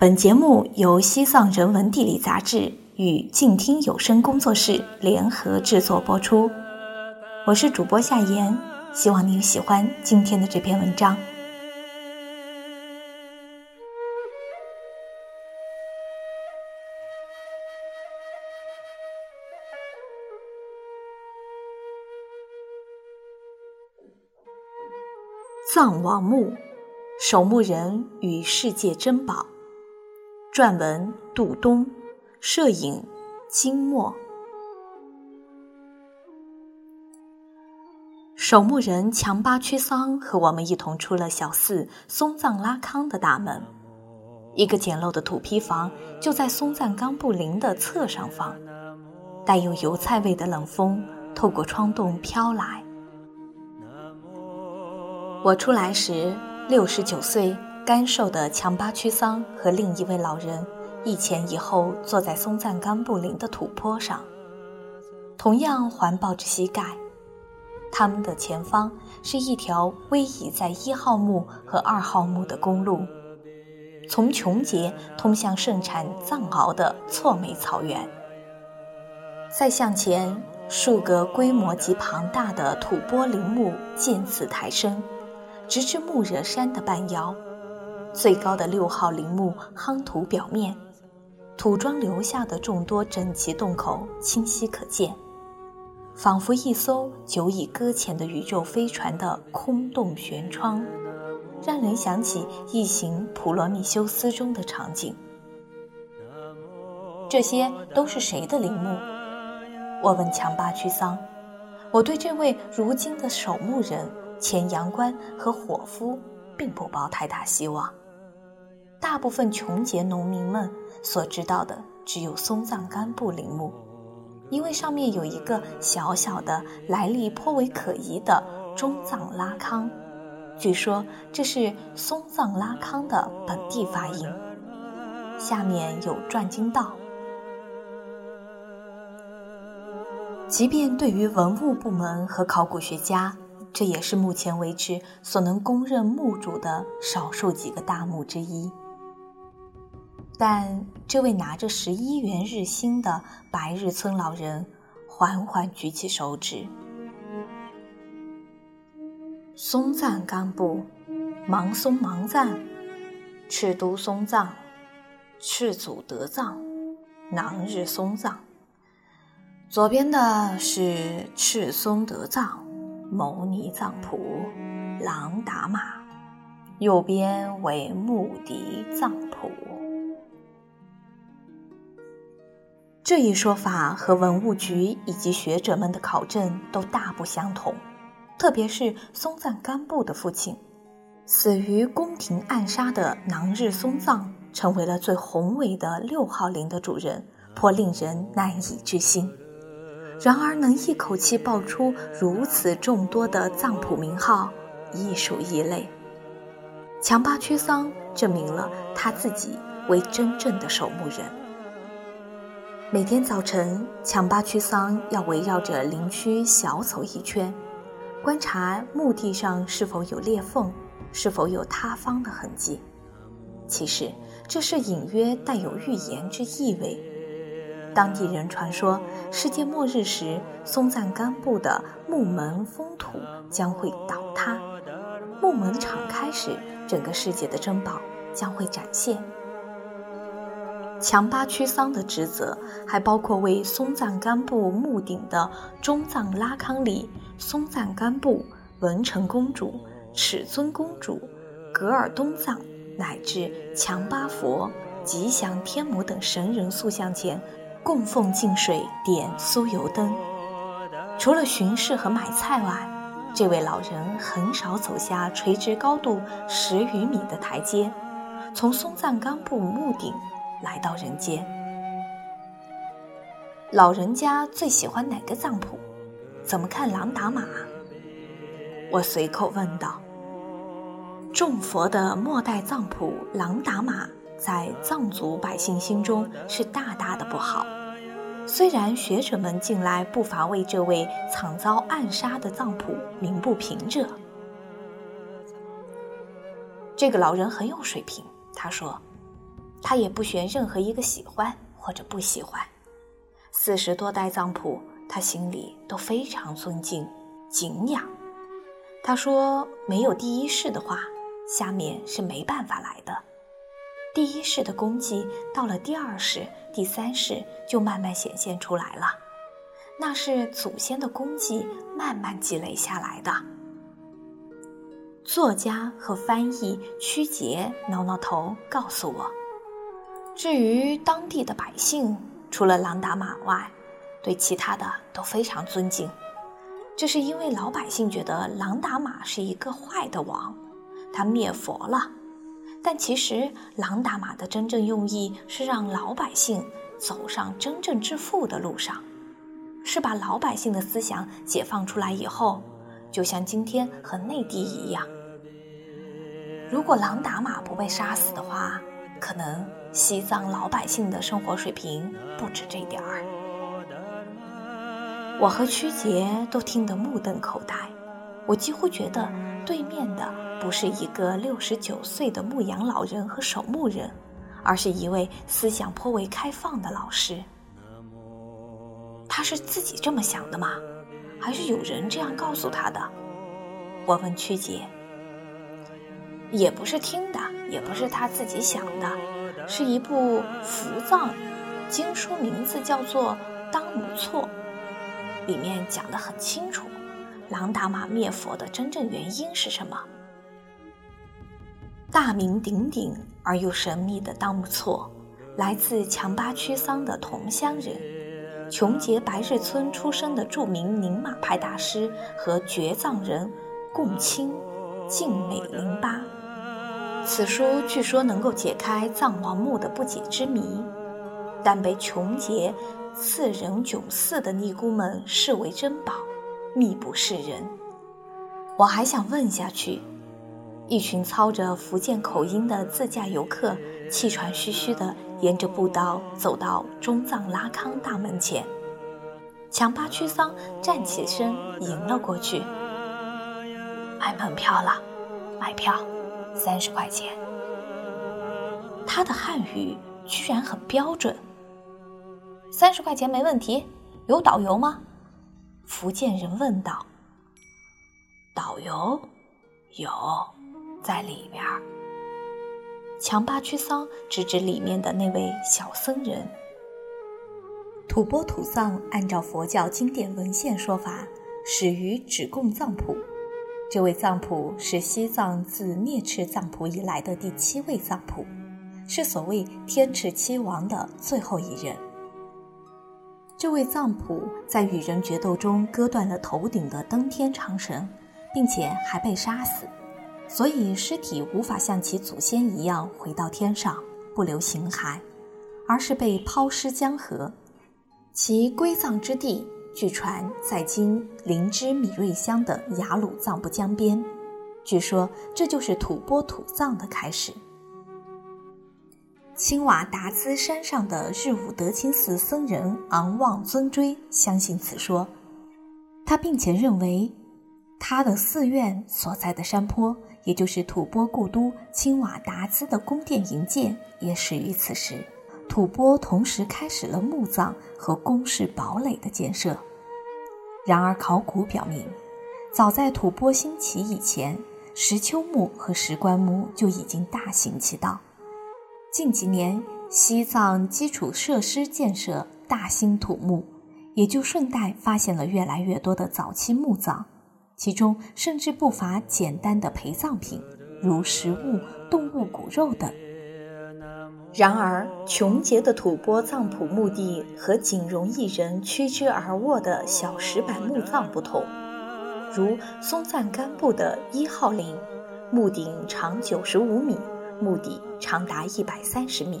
本节目由西藏人文地理杂志与静听有声工作室联合制作播出。我是主播夏言，希望你喜欢今天的这篇文章。藏王墓，守墓人与世界珍宝。撰文：杜东，摄影：金墨。守墓人强巴屈桑和我们一同出了小寺松赞拉康的大门。一个简陋的土坯房就在松赞冈布林的侧上方，带有油菜味的冷风透过窗洞飘来。我出来时，六十九岁。干瘦的强巴屈桑和另一位老人一前一后坐在松赞干布林的土坡上，同样环抱着膝盖。他们的前方是一条逶迤在一号墓和二号墓的公路，从琼结通向盛产藏獒的错美草原。再向前，数个规模极庞大的土坡陵墓渐次抬升，直至木惹山的半腰。最高的六号陵墓夯土表面，土桩留下的众多整齐洞口清晰可见，仿佛一艘久已搁浅的宇宙飞船的空洞舷窗，让人想起《异形：普罗米修斯》中的场景。这些都是谁的陵墓？我问强巴屈桑。我对这位如今的守墓人、前阳关和伙夫，并不抱太大希望。大部分穷节农民们所知道的只有松赞干布陵墓，因为上面有一个小小的、来历颇为可疑的中藏拉康，据说这是松赞拉康的本地发音。下面有转经道。即便对于文物部门和考古学家，这也是目前为止所能公认墓主的少数几个大墓之一。但这位拿着十一元日薪的白日村老人缓缓举起手指：“松赞干布，芒松芒赞，赤都松藏，赤祖德藏，囊日松藏。左边的是赤松德藏，牟尼藏普，朗达玛；右边为穆迪藏普。”这一说法和文物局以及学者们的考证都大不相同，特别是松赞干布的父亲，死于宫廷暗杀的囊日松藏，成为了最宏伟的六号陵的主人，颇令人难以置信。然而，能一口气报出如此众多的藏谱名号，亦属异类。强巴屈桑证明了他自己为真正的守墓人。每天早晨，强巴屈桑要围绕着陵区小走一圈，观察墓地上是否有裂缝，是否有塌方的痕迹。其实，这是隐约带有预言之意味。当地人传说，世界末日时，松赞干布的墓门封土将会倒塌，墓门敞开时，整个世界的珍宝将会展现。强巴屈桑的职责还包括为松赞干布墓顶的中藏拉康里、松赞干布、文成公主、尺尊公主、格尔东藏乃至强巴佛、吉祥天母等神人塑像前供奉净水、点酥油灯。除了巡视和买菜外，这位老人很少走下垂直高度十余米的台阶，从松赞干布墓顶。来到人间，老人家最喜欢哪个藏谱？怎么看朗达玛？我随口问道。众佛的末代藏谱朗达玛，在藏族百姓心中是大大的不好。虽然学者们近来不乏为这位惨遭暗杀的藏谱鸣不平者，这个老人很有水平。他说。他也不选任何一个喜欢或者不喜欢。四十多代藏谱，他心里都非常尊敬、敬仰。他说：“没有第一世的话，下面是没办法来的。第一世的功绩，到了第二世、第三世就慢慢显现出来了，那是祖先的功绩慢慢积累下来的。”作家和翻译曲杰挠挠头，告诉我：“至于当地的百姓，除了朗达玛外，对其他的都非常尊敬。这是因为老百姓觉得朗达玛是一个坏的王，他灭佛了。但其实朗达玛的真正用意是让老百姓走上真正致富的路上，是把老百姓的思想解放出来以后，就像今天和内地一样。”如果朗达玛不被杀死的话，可能西藏老百姓的生活水平不止这点儿。我和曲杰都听得目瞪口呆，我几乎觉得对面的不是一个六十九岁的牧羊老人和守墓人，而是一位思想颇为开放的老师。他是自己这么想的吗？还是有人这样告诉他的？我问曲杰。也不是听的，也不是他自己想的，是一部伏藏经书，名字叫做《当母错》，里面讲得很清楚，朗达玛灭佛的真正原因是什么。大名鼎鼎而又神秘的当木错，来自强巴区桑的同乡人，琼结白日村出生的著名宁玛派大师和绝藏人共青静美林巴。此书据说能够解开藏王墓的不解之谜，但被穷劫刺人囧寺的尼姑们视为珍宝，秘不示人。我还想问下去：一群操着福建口音的自驾游客，气喘吁吁地沿着步道走到中藏拉康大门前，强巴屈桑站起身迎了过去，买门票了，买票。三十块钱，他的汉语居然很标准。三十块钱没问题，有导游吗？福建人问道。导游有，在里边。强巴屈桑指指里面的那位小僧人。吐蕃土藏按照佛教经典文献说法，始于止贡藏谱。这位藏普是西藏自灭赤藏普以来的第七位藏普，是所谓天赤七王的最后一人。这位藏普在与人决斗中割断了头顶的登天长绳，并且还被杀死，所以尸体无法像其祖先一样回到天上不留形骸，而是被抛尸江河，其归葬之地。据传在今林芝米瑞乡的雅鲁藏布江边，据说这就是吐蕃土葬的开始。青瓦达兹山上的日武德钦寺僧人昂旺尊追相信此说，他并且认为，他的寺院所在的山坡，也就是吐蕃故都青瓦达兹的宫殿营建，也始于此时。吐蕃同时开始了墓葬和宫室堡垒的建设。然而，考古表明，早在吐蕃兴起以前，石丘墓和石棺墓就已经大行其道。近几年，西藏基础设施建设大兴土木，也就顺带发现了越来越多的早期墓葬，其中甚至不乏简单的陪葬品，如食物、动物骨肉等。然而，琼结的吐蕃藏谱墓地和仅容一人屈肢而卧的小石板墓葬不同。如松赞干布的一号陵，墓顶长九十五米，墓底长达一百三十米；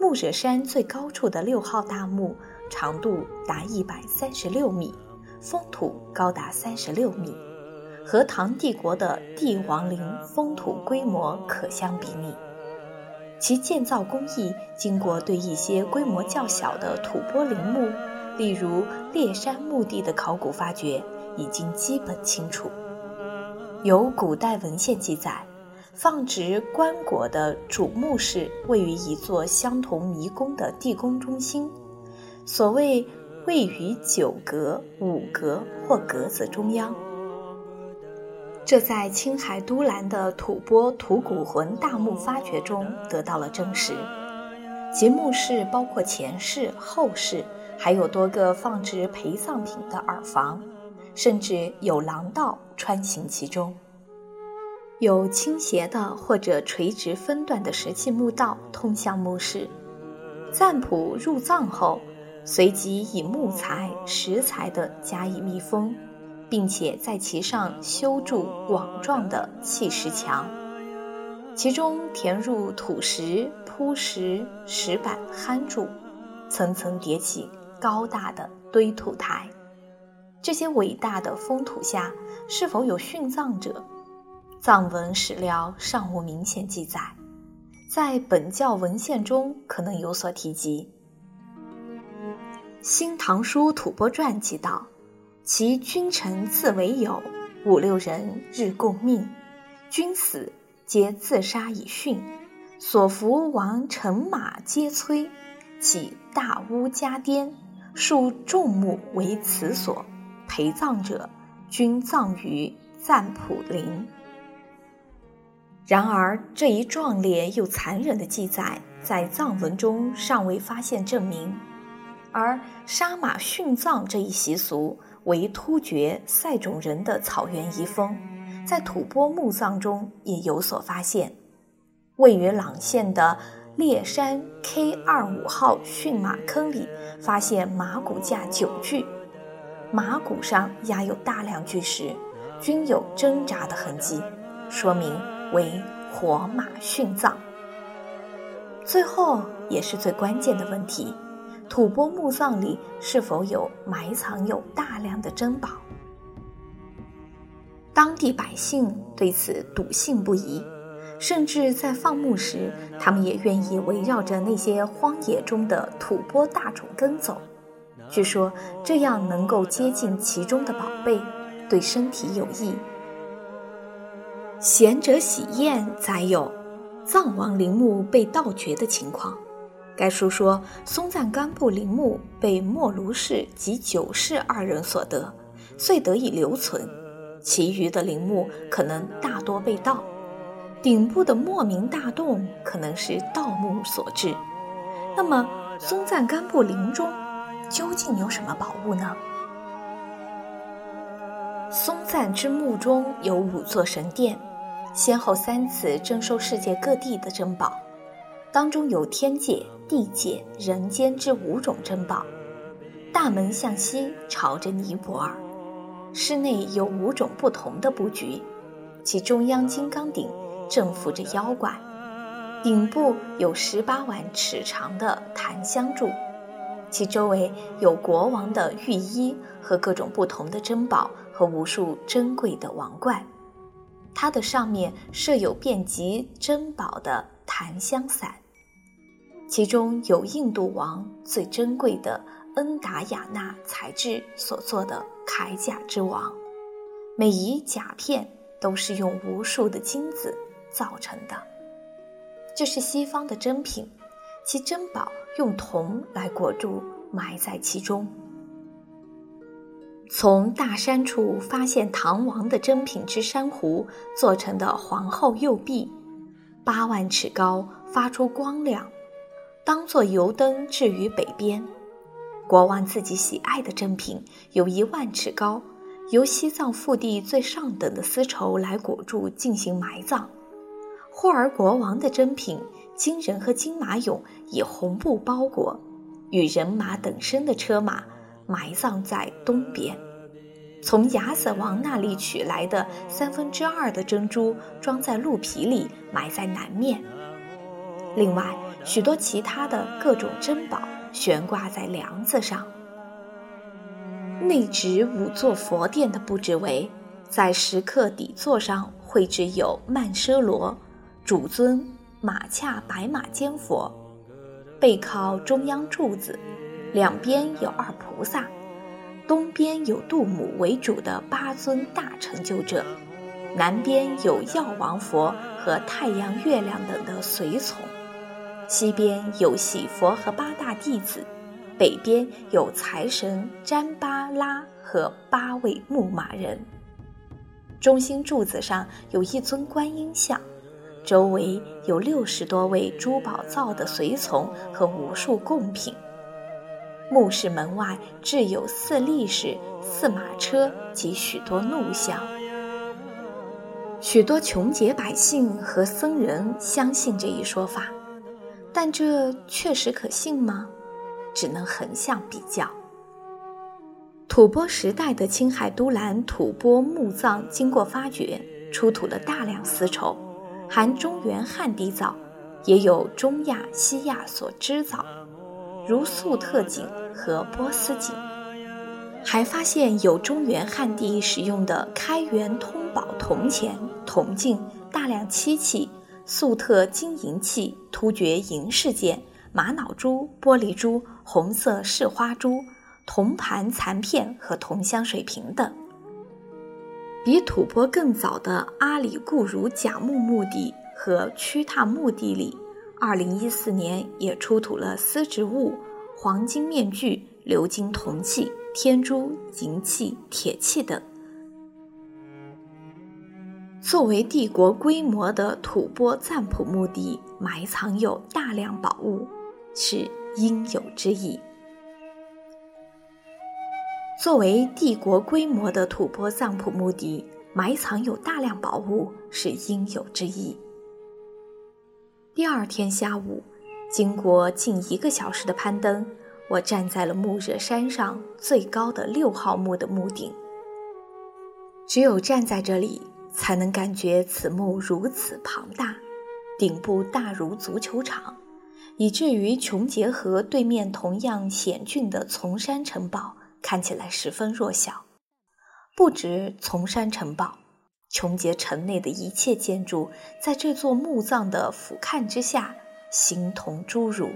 木惹山最高处的六号大墓，长度达一百三十六米，封土高达三十六米，和唐帝国的帝王陵封土规模可相比拟。其建造工艺，经过对一些规模较小的吐蕃陵墓，例如烈山墓地的考古发掘，已经基本清楚。有古代文献记载，放置棺椁的主墓室位于一座相同迷宫的地宫中心，所谓位于九阁、五阁或阁子中央。这在青海都兰的吐蕃吐谷浑大墓发掘中得到了证实。其墓室包括前室、后室，还有多个放置陪葬品的耳房，甚至有廊道穿行其中。有倾斜的或者垂直分段的石砌墓道通向墓室。赞普入葬后，随即以木材、石材等加以密封，并且在其上修筑网状的砌石墙，其中填入土石。铺石石板夯筑，层层叠起高大的堆土台。这些伟大的封土下是否有殉葬者？藏文史料尚无明显记载，在本教文献中可能有所提及。《新唐书·吐蕃传》记道：其君臣自为友，五六人日共命，君死皆自杀以殉。所服王乘马皆摧，起大屋加颠，树众木为祠所，陪葬者均葬于赞普陵。然而，这一壮烈又残忍的记载，在藏文中尚未发现证明。而杀马殉葬这一习俗，为突厥塞种人的草原遗风，在吐蕃墓葬中也有所发现。位于朗县的烈山 K 二五号驯马坑里，发现马骨架九具，马骨上压有大量巨石，均有挣扎的痕迹，说明为活马殉葬。最后也是最关键的问题：吐蕃墓葬里是否有埋藏有大量的珍宝？当地百姓对此笃信不疑。甚至在放牧时，他们也愿意围绕着那些荒野中的吐蕃大种跟走。据说这样能够接近其中的宝贝，对身体有益。贤者喜宴载有藏王陵墓被盗掘的情况。该书说，松赞干布陵墓被莫卢氏及九世二人所得，遂得以留存。其余的陵墓可能大多被盗。顶部的莫名大洞可能是盗墓所致。那么，松赞干布陵中究竟有什么宝物呢？松赞之墓中有五座神殿，先后三次征收世界各地的珍宝，当中有天界、地界、人间之五种珍宝。大门向西，朝着尼泊尔。室内有五种不同的布局，其中央金刚顶。正扶着妖怪，顶部有十八万尺长的檀香柱，其周围有国王的御衣和各种不同的珍宝和无数珍贵的王冠。它的上面设有遍及珍宝的檀香伞，其中有印度王最珍贵的恩达雅纳材质所做的铠甲之王，每一甲片都是用无数的金子。造成的，这是西方的珍品，其珍宝用铜来裹住，埋在其中。从大山处发现唐王的珍品之珊瑚做成的皇后右臂，八万尺高，发出光亮，当做油灯置于北边。国王自己喜爱的珍品有一万尺高，由西藏腹地最上等的丝绸来裹住进行埋葬。霍尔国王的珍品金人和金马俑以红布包裹，与人马等身的车马埋葬在东边。从亚瑟王那里取来的三分之二的珍珠装在鹿皮里，埋在南面。另外，许多其他的各种珍宝悬挂在梁子上。内植五座佛殿的布置为，在石刻底座上绘制有曼奢罗。主尊马恰白马坚佛，背靠中央柱子，两边有二菩萨，东边有度母为主的八尊大成就者，南边有药王佛和太阳、月亮等的随从，西边有喜佛和八大弟子，北边有财神占巴拉和八位牧马人。中心柱子上有一尊观音像，周围有六十多位珠宝造的随从和无数贡品。墓室门外置有四力士、四马车及许多怒像。许多穷劫百姓和僧人相信这一说法，但这确实可信吗？只能横向比较。吐蕃时代的青海都兰吐蕃墓葬经过发掘，出土了大量丝绸，含中原汉地造，也有中亚、西亚所织造，如粟特锦和波斯锦。还发现有中原汉地使用的开元通宝铜钱、铜镜、大量漆器、粟特金银器、突厥银饰件、玛瑙珠、玻璃珠、红色饰花珠、铜盘残片和铜香水瓶等。比吐蕃更早的阿里固如甲木墓地和曲塔墓地里，二零一四年也出土了丝织物、黄金面具、鎏金铜器。天珠、银器、铁器等，作为帝国规模的吐蕃赞普墓地，埋藏有大量宝物，是应有之意。作为帝国规模的吐蕃藏普墓地，埋藏有大量宝物，是应有之意。第二天下午，经过近一个小时的攀登。我站在了木热山上最高的六号墓的墓顶，只有站在这里，才能感觉此墓如此庞大，顶部大如足球场，以至于琼结河对面同样险峻的丛山城堡看起来十分弱小。不止丛山城堡，琼结城内的一切建筑，在这座墓葬的俯瞰之下，形同侏儒。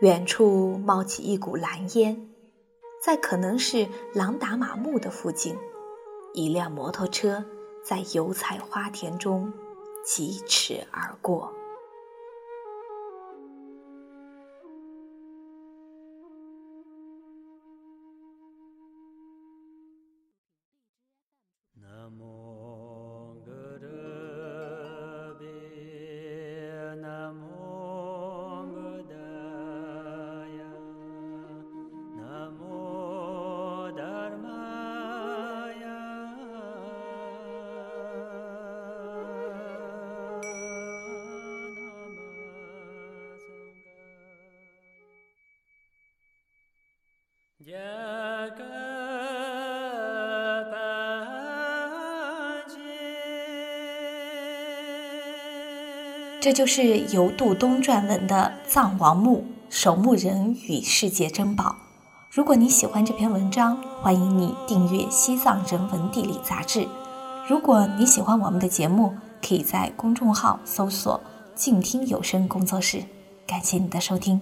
远处冒起一股蓝烟，在可能是朗达玛墓的附近，一辆摩托车在油菜花田中疾驰而过。这就是由杜东撰文的《藏王墓守墓人与世界珍宝》。如果你喜欢这篇文章，欢迎你订阅《西藏人文地理》杂志。如果你喜欢我们的节目，可以在公众号搜索“静听有声工作室”。感谢你的收听。